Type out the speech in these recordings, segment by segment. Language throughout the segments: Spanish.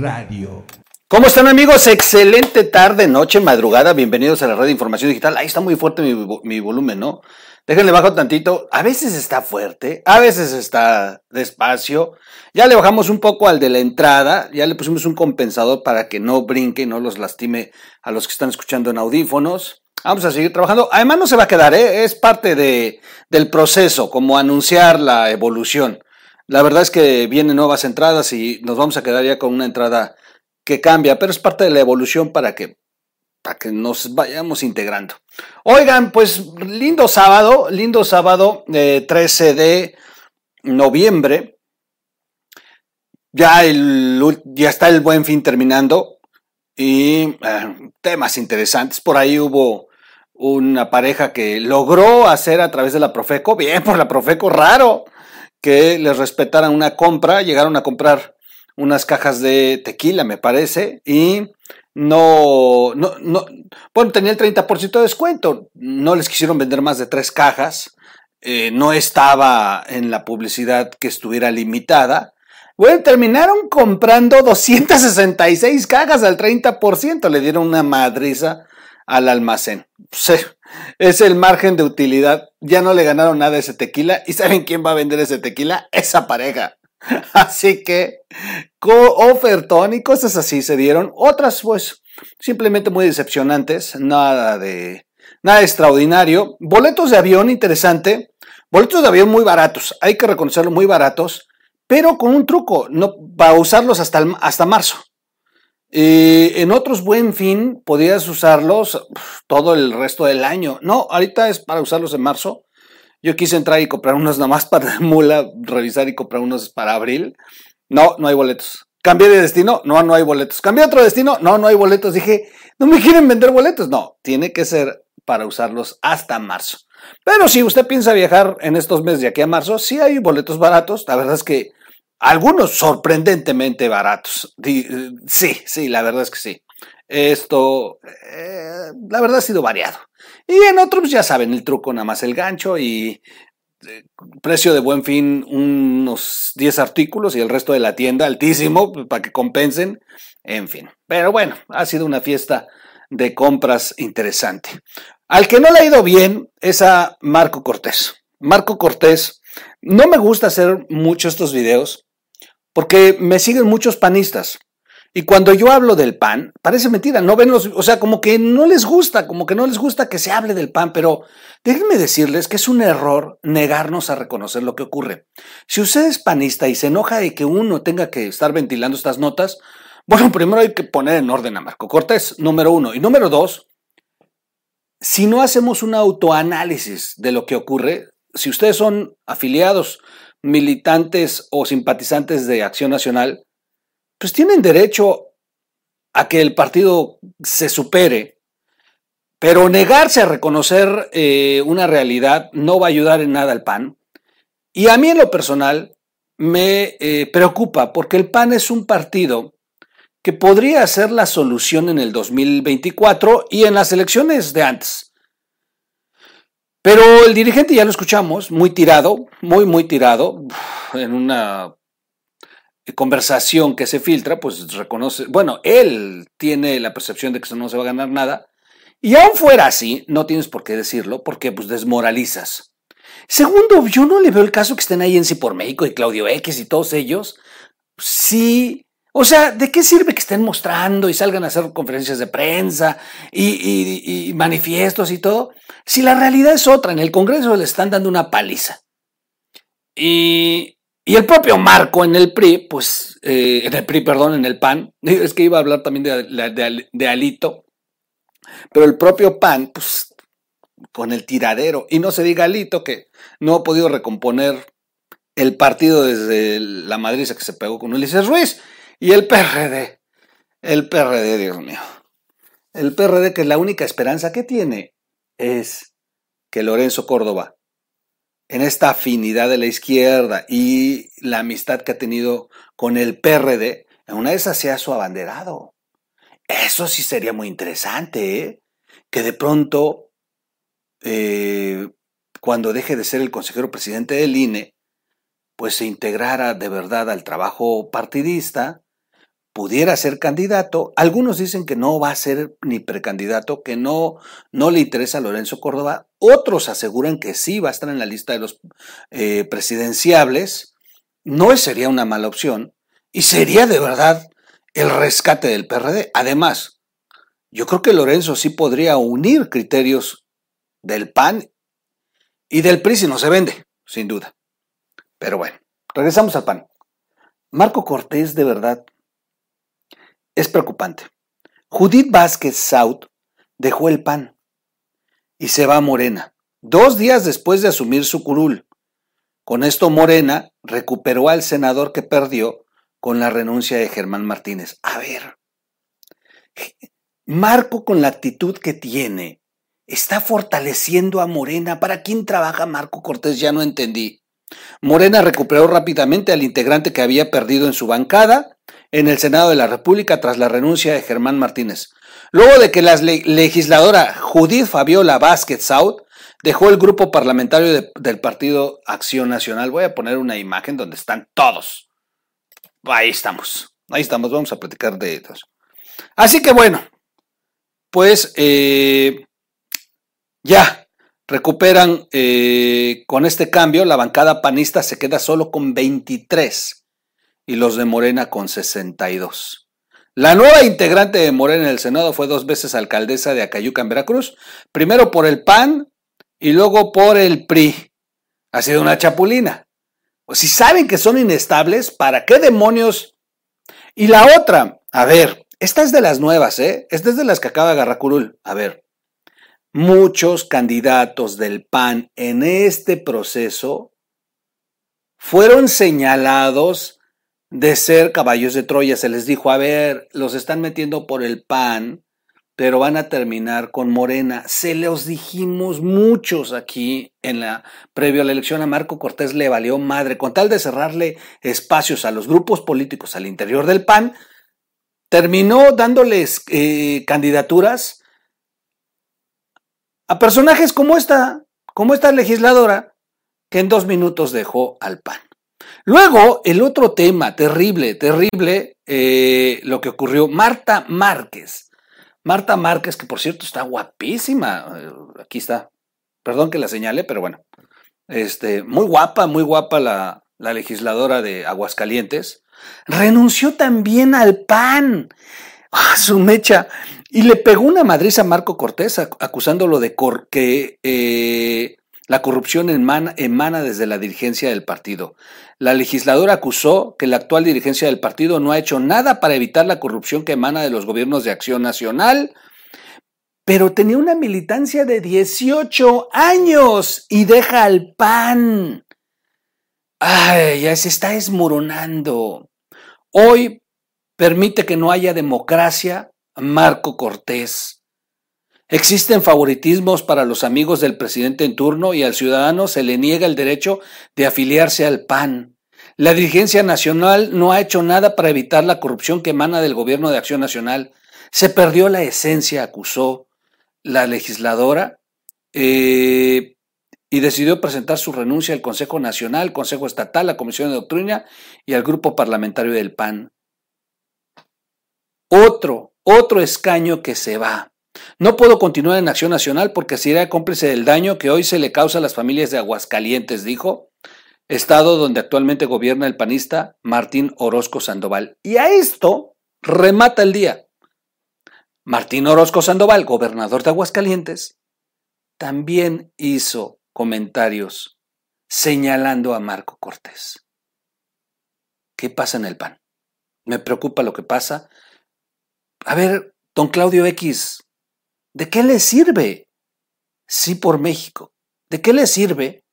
Radio. ¿Cómo están amigos? Excelente tarde, noche, madrugada. Bienvenidos a la red de información digital. Ahí está muy fuerte mi, mi, volumen, ¿no? Déjenle bajo tantito. A veces está fuerte, a veces está despacio. Ya le bajamos un poco al de la entrada. Ya le pusimos un compensador para que no brinque y no los lastime a los que están escuchando en audífonos. Vamos a seguir trabajando. Además no se va a quedar, ¿eh? es parte de, del proceso, como anunciar la evolución. La verdad es que vienen nuevas entradas y nos vamos a quedar ya con una entrada que cambia, pero es parte de la evolución para que, para que nos vayamos integrando. Oigan, pues lindo sábado, lindo sábado, 13 eh, de noviembre. Ya, el, ya está el buen fin terminando y eh, temas interesantes. Por ahí hubo una pareja que logró hacer a través de la Profeco, bien por la Profeco, raro, que les respetaran una compra, llegaron a comprar unas cajas de tequila, me parece, y no, no, no, bueno, tenía el 30% de descuento, no les quisieron vender más de tres cajas, eh, no estaba en la publicidad que estuviera limitada, bueno, terminaron comprando 266 cajas al 30%, le dieron una madriza al almacén. es el margen de utilidad. Ya no le ganaron nada a ese tequila. ¿Y saben quién va a vender ese tequila? Esa pareja. Así que, ofertón y cosas así se dieron. Otras, pues, simplemente muy decepcionantes. Nada de, nada extraordinario. Boletos de avión, interesante. Boletos de avión muy baratos. Hay que reconocerlo, muy baratos. Pero con un truco. No, va a usarlos hasta, hasta marzo. Eh, en otros buen fin podías usarlos todo el resto del año. No, ahorita es para usarlos en marzo. Yo quise entrar y comprar unos nada más para mula, revisar y comprar unos para abril. No, no hay boletos. Cambié de destino, no, no hay boletos. Cambié otro destino, no, no hay boletos. Dije, no me quieren vender boletos. No, tiene que ser para usarlos hasta marzo. Pero si usted piensa viajar en estos meses de aquí a marzo, sí hay boletos baratos. La verdad es que algunos sorprendentemente baratos. Sí, sí, la verdad es que sí. Esto, eh, la verdad ha sido variado. Y en otros, ya saben, el truco nada más el gancho y eh, precio de buen fin unos 10 artículos y el resto de la tienda altísimo pues, para que compensen. En fin. Pero bueno, ha sido una fiesta de compras interesante. Al que no le ha ido bien es a Marco Cortés. Marco Cortés, no me gusta hacer mucho estos videos porque me siguen muchos panistas. Y cuando yo hablo del pan, parece mentira, no ven los, o sea, como que no les gusta, como que no les gusta que se hable del pan, pero déjenme decirles que es un error negarnos a reconocer lo que ocurre. Si usted es panista y se enoja de que uno tenga que estar ventilando estas notas, bueno, primero hay que poner en orden a Marco Cortés, número uno. Y número dos, si no hacemos un autoanálisis de lo que ocurre, si ustedes son afiliados militantes o simpatizantes de Acción Nacional, pues tienen derecho a que el partido se supere, pero negarse a reconocer eh, una realidad no va a ayudar en nada al PAN. Y a mí en lo personal me eh, preocupa porque el PAN es un partido que podría ser la solución en el 2024 y en las elecciones de antes. Pero el dirigente ya lo escuchamos, muy tirado, muy, muy tirado, en una conversación que se filtra, pues reconoce, bueno, él tiene la percepción de que no se va a ganar nada, y aún fuera así, no tienes por qué decirlo, porque pues desmoralizas. Segundo, yo no le veo el caso que estén ahí en Sí por México y Claudio X y todos ellos. Sí, o sea, ¿de qué sirve que estén mostrando y salgan a hacer conferencias de prensa y, manifiestos y todo? Si la realidad es otra, en el Congreso le están dando una paliza. Y, el propio Marco en el PRI, pues, eh, en el PRI, perdón, en el PAN, es que iba a hablar también de, de Alito, pero el propio PAN, pues, con el tiradero, y no se diga Alito que no ha podido recomponer el partido desde la madriza que se pegó con Ulises Ruiz. Y el PRD, el PRD, Dios mío. El PRD que la única esperanza que tiene es que Lorenzo Córdoba, en esta afinidad de la izquierda y la amistad que ha tenido con el PRD, en una de esas sea su abanderado. Eso sí sería muy interesante, ¿eh? Que de pronto, eh, cuando deje de ser el consejero presidente del INE, pues se integrara de verdad al trabajo partidista pudiera ser candidato. Algunos dicen que no va a ser ni precandidato, que no, no le interesa a Lorenzo Córdoba. Otros aseguran que sí va a estar en la lista de los eh, presidenciables. No sería una mala opción y sería de verdad el rescate del PRD. Además, yo creo que Lorenzo sí podría unir criterios del PAN y del PRI si no se vende, sin duda. Pero bueno, regresamos al PAN. Marco Cortés de verdad es preocupante. Judith Vázquez Saut dejó el PAN y se va a Morena, dos días después de asumir su curul. Con esto Morena recuperó al senador que perdió con la renuncia de Germán Martínez. A ver, Marco con la actitud que tiene, está fortaleciendo a Morena. ¿Para quién trabaja Marco Cortés? Ya no entendí. Morena recuperó rápidamente al integrante que había perdido en su bancada en el Senado de la República tras la renuncia de Germán Martínez. Luego de que la legisladora Judith Fabiola Vázquez Saud dejó el grupo parlamentario del Partido Acción Nacional. Voy a poner una imagen donde están todos. Ahí estamos. Ahí estamos. Vamos a platicar de eso. Así que bueno, pues eh, ya recuperan eh, con este cambio, la bancada panista se queda solo con 23 y los de Morena con 62. La nueva integrante de Morena en el Senado fue dos veces alcaldesa de Acayuca en Veracruz, primero por el PAN y luego por el PRI. Ha sido una chapulina. Pues si saben que son inestables, ¿para qué demonios? Y la otra, a ver, esta es de las nuevas, ¿eh? Esta es de las que acaba de agarrar Curul. A ver, muchos candidatos del PAN en este proceso fueron señalados de ser caballos de Troya. Se les dijo, a ver, los están metiendo por el PAN, pero van a terminar con Morena. Se los dijimos muchos aquí en la previo a la elección a Marco Cortés le valió madre con tal de cerrarle espacios a los grupos políticos al interior del PAN. Terminó dándoles eh, candidaturas a personajes como esta, como esta legisladora, que en dos minutos dejó al PAN. Luego, el otro tema terrible, terrible, eh, lo que ocurrió, Marta Márquez. Marta Márquez, que por cierto está guapísima, eh, aquí está, perdón que la señale, pero bueno, este, muy guapa, muy guapa la, la legisladora de Aguascalientes, renunció también al PAN. Ah, su mecha. Y le pegó una madriz a Marco Cortés acusándolo de que eh, la corrupción emana, desde la dirigencia del partido. La legisladora acusó que la actual dirigencia del partido no ha hecho nada para evitar la corrupción que emana de los gobiernos de acción nacional, pero tenía una militancia de 18 años y deja al PAN. Ay, ya se está desmoronando. Hoy permite que no haya democracia Marco Cortés. Existen favoritismos para los amigos del presidente en turno y al ciudadano se le niega el derecho de afiliarse al PAN. La dirigencia nacional no ha hecho nada para evitar la corrupción que emana del gobierno de Acción Nacional. Se perdió la esencia, acusó la legisladora, eh, y decidió presentar su renuncia al Consejo Nacional, Consejo Estatal, la Comisión de Doctrina y al grupo parlamentario del PAN. Otro otro escaño que se va. No puedo continuar en Acción Nacional porque será cómplice del daño que hoy se le causa a las familias de Aguascalientes, dijo, estado donde actualmente gobierna el panista Martín Orozco Sandoval. Y a esto remata el día. Martín Orozco Sandoval, gobernador de Aguascalientes, también hizo comentarios señalando a Marco Cortés. ¿Qué pasa en el PAN? Me preocupa lo que pasa a ver, don Claudio X, ¿de qué le sirve? Sí por México. ¿De qué le sirve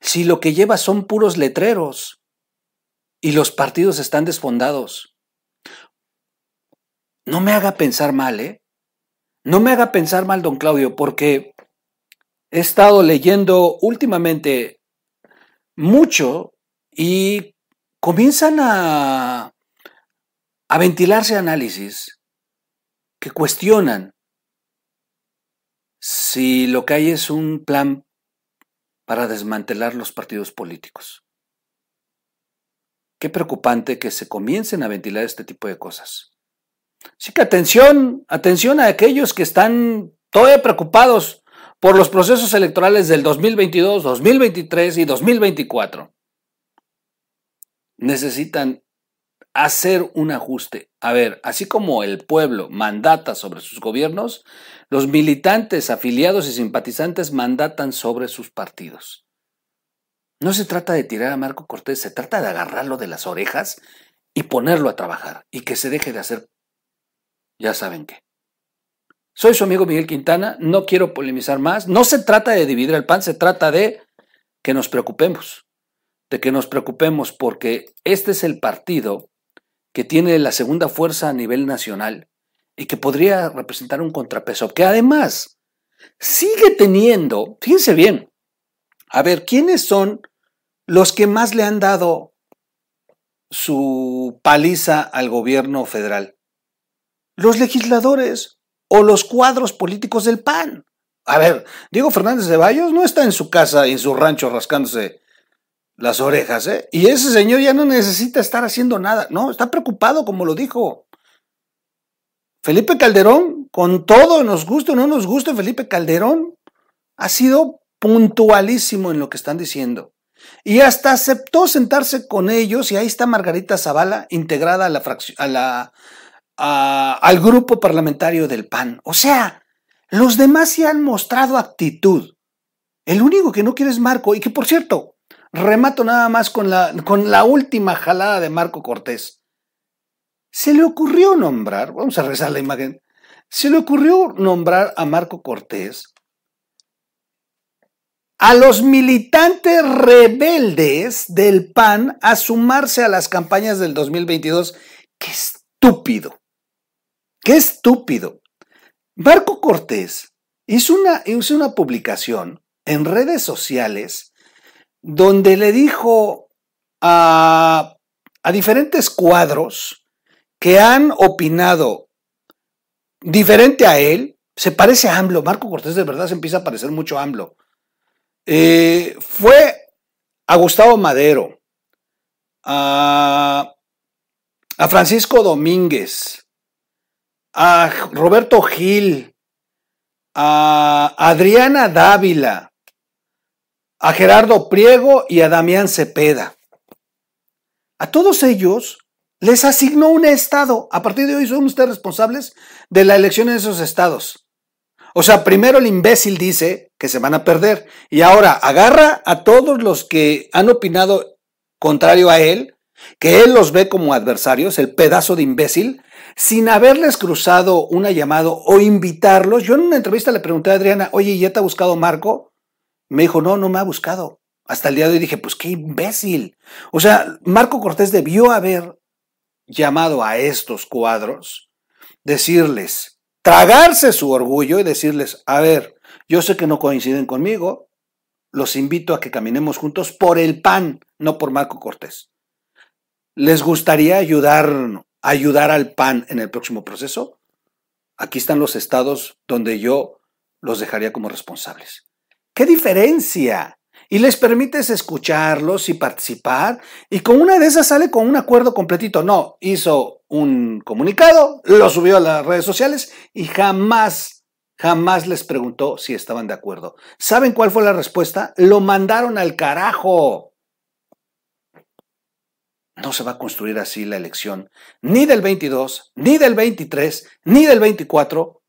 si lo que lleva son puros letreros y los partidos están desfondados? No me haga pensar mal, ¿eh? No me haga pensar mal, don Claudio, porque he estado leyendo últimamente mucho y comienzan a, a ventilarse análisis que cuestionan si lo que hay es un plan para desmantelar los partidos políticos. Qué preocupante que se comiencen a ventilar este tipo de cosas. Así que atención, atención a aquellos que están todavía preocupados por los procesos electorales del 2022, 2023 y 2024. Necesitan hacer un ajuste. A ver, así como el pueblo mandata sobre sus gobiernos, los militantes, afiliados y simpatizantes mandatan sobre sus partidos. No se trata de tirar a Marco Cortés, se trata de agarrarlo de las orejas y ponerlo a trabajar y que se deje de hacer ya saben qué. Soy su amigo Miguel Quintana, no quiero polemizar más, no se trata de dividir el pan, se trata de que nos preocupemos, de que nos preocupemos porque este es el partido que tiene la segunda fuerza a nivel nacional y que podría representar un contrapeso, que además sigue teniendo, fíjense bien, a ver, ¿quiénes son los que más le han dado su paliza al gobierno federal? Los legisladores o los cuadros políticos del PAN. A ver, Diego Fernández de Bayos no está en su casa y en su rancho rascándose las orejas, ¿eh? Y ese señor ya no necesita estar haciendo nada, no, está preocupado como lo dijo. Felipe Calderón, con todo, nos guste o no nos guste, Felipe Calderón ha sido puntualísimo en lo que están diciendo. Y hasta aceptó sentarse con ellos y ahí está Margarita Zavala integrada a la, a la al grupo parlamentario del PAN. O sea, los demás se han mostrado actitud. El único que no quiere es Marco y que por cierto, Remato nada más con la, con la última jalada de Marco Cortés. Se le ocurrió nombrar, vamos a rezar la imagen, se le ocurrió nombrar a Marco Cortés a los militantes rebeldes del PAN a sumarse a las campañas del 2022. ¡Qué estúpido! ¡Qué estúpido! Marco Cortés hizo una, hizo una publicación en redes sociales donde le dijo a, diferentes cuadros que han opinado diferente a él, se parece a AMLO, Marco Cortés de verdad se empieza a parecer mucho a AMLO, eh, fue a Gustavo Madero, a, a Francisco Domínguez, a Roberto Gil, a Adriana Dávila, a Gerardo Priego y a Damián Cepeda. A todos ellos les asignó un estado. A partir de hoy son ustedes responsables de la elección en esos estados. O sea, primero el imbécil dice que se van a perder y ahora agarra a todos los que han opinado contrario a él, que él los ve como adversarios, el pedazo de imbécil, sin haberles cruzado una llamada o invitarlos. Yo en una entrevista le pregunté a Adriana, oye, ¿ya te ha buscado Marco? Me dijo, no, no me ha buscado. Hasta el día de hoy dije, pues qué imbécil. O sea, Marco Cortés debió haber llamado a estos cuadros, decirles, tragarse su orgullo y decirles, a ver, yo sé que no coinciden conmigo, los invito a que caminemos juntos por el PAN, no por Marco Cortés. ¿Les gustaría ayudar, ayudar al PAN en el próximo proceso? Aquí están los estados donde yo los dejaría como responsables. ¿Qué diferencia? Y les permites escucharlos y participar y con una de esas sale con un acuerdo completito. No, hizo un comunicado, lo subió a las redes sociales y jamás, jamás les preguntó si estaban de acuerdo. ¿Saben cuál fue la respuesta? Lo mandaron al carajo. No se va a construir así la elección, ni del 22, ni del 23, ni del 24,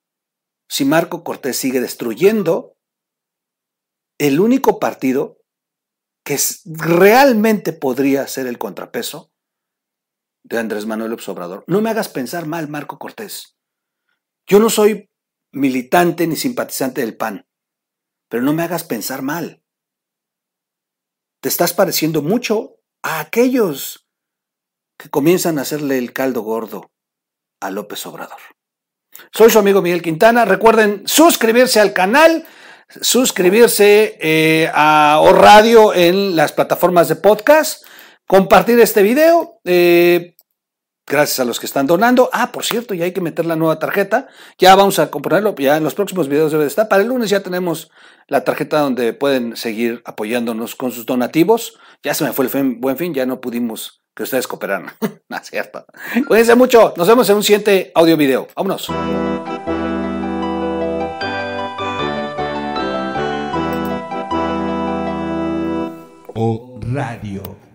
si Marco Cortés sigue destruyendo el único partido que realmente podría ser el contrapeso de Andrés Manuel López Obrador. No me hagas pensar mal, Marco Cortés. Yo no soy militante ni simpatizante del PAN, pero no me hagas pensar mal. Te estás pareciendo mucho a aquellos que comienzan a hacerle el caldo gordo a López Obrador. Soy su amigo Miguel Quintana. Recuerden suscribirse al canal suscribirse eh, a O Radio en las plataformas de podcast, compartir este video. Eh, gracias a los que están donando. Ah, por cierto, ya hay que meter la nueva tarjeta. Ya vamos a componerlo, ya en los próximos videos debe estar. Para el lunes ya tenemos la tarjeta donde pueden seguir apoyándonos con sus donativos. Ya se me fue el buen fin, ya no pudimos que ustedes cooperaron. no es cierto. Cuídense mucho. Nos vemos en un siguiente audio video. Vámonos. Radio.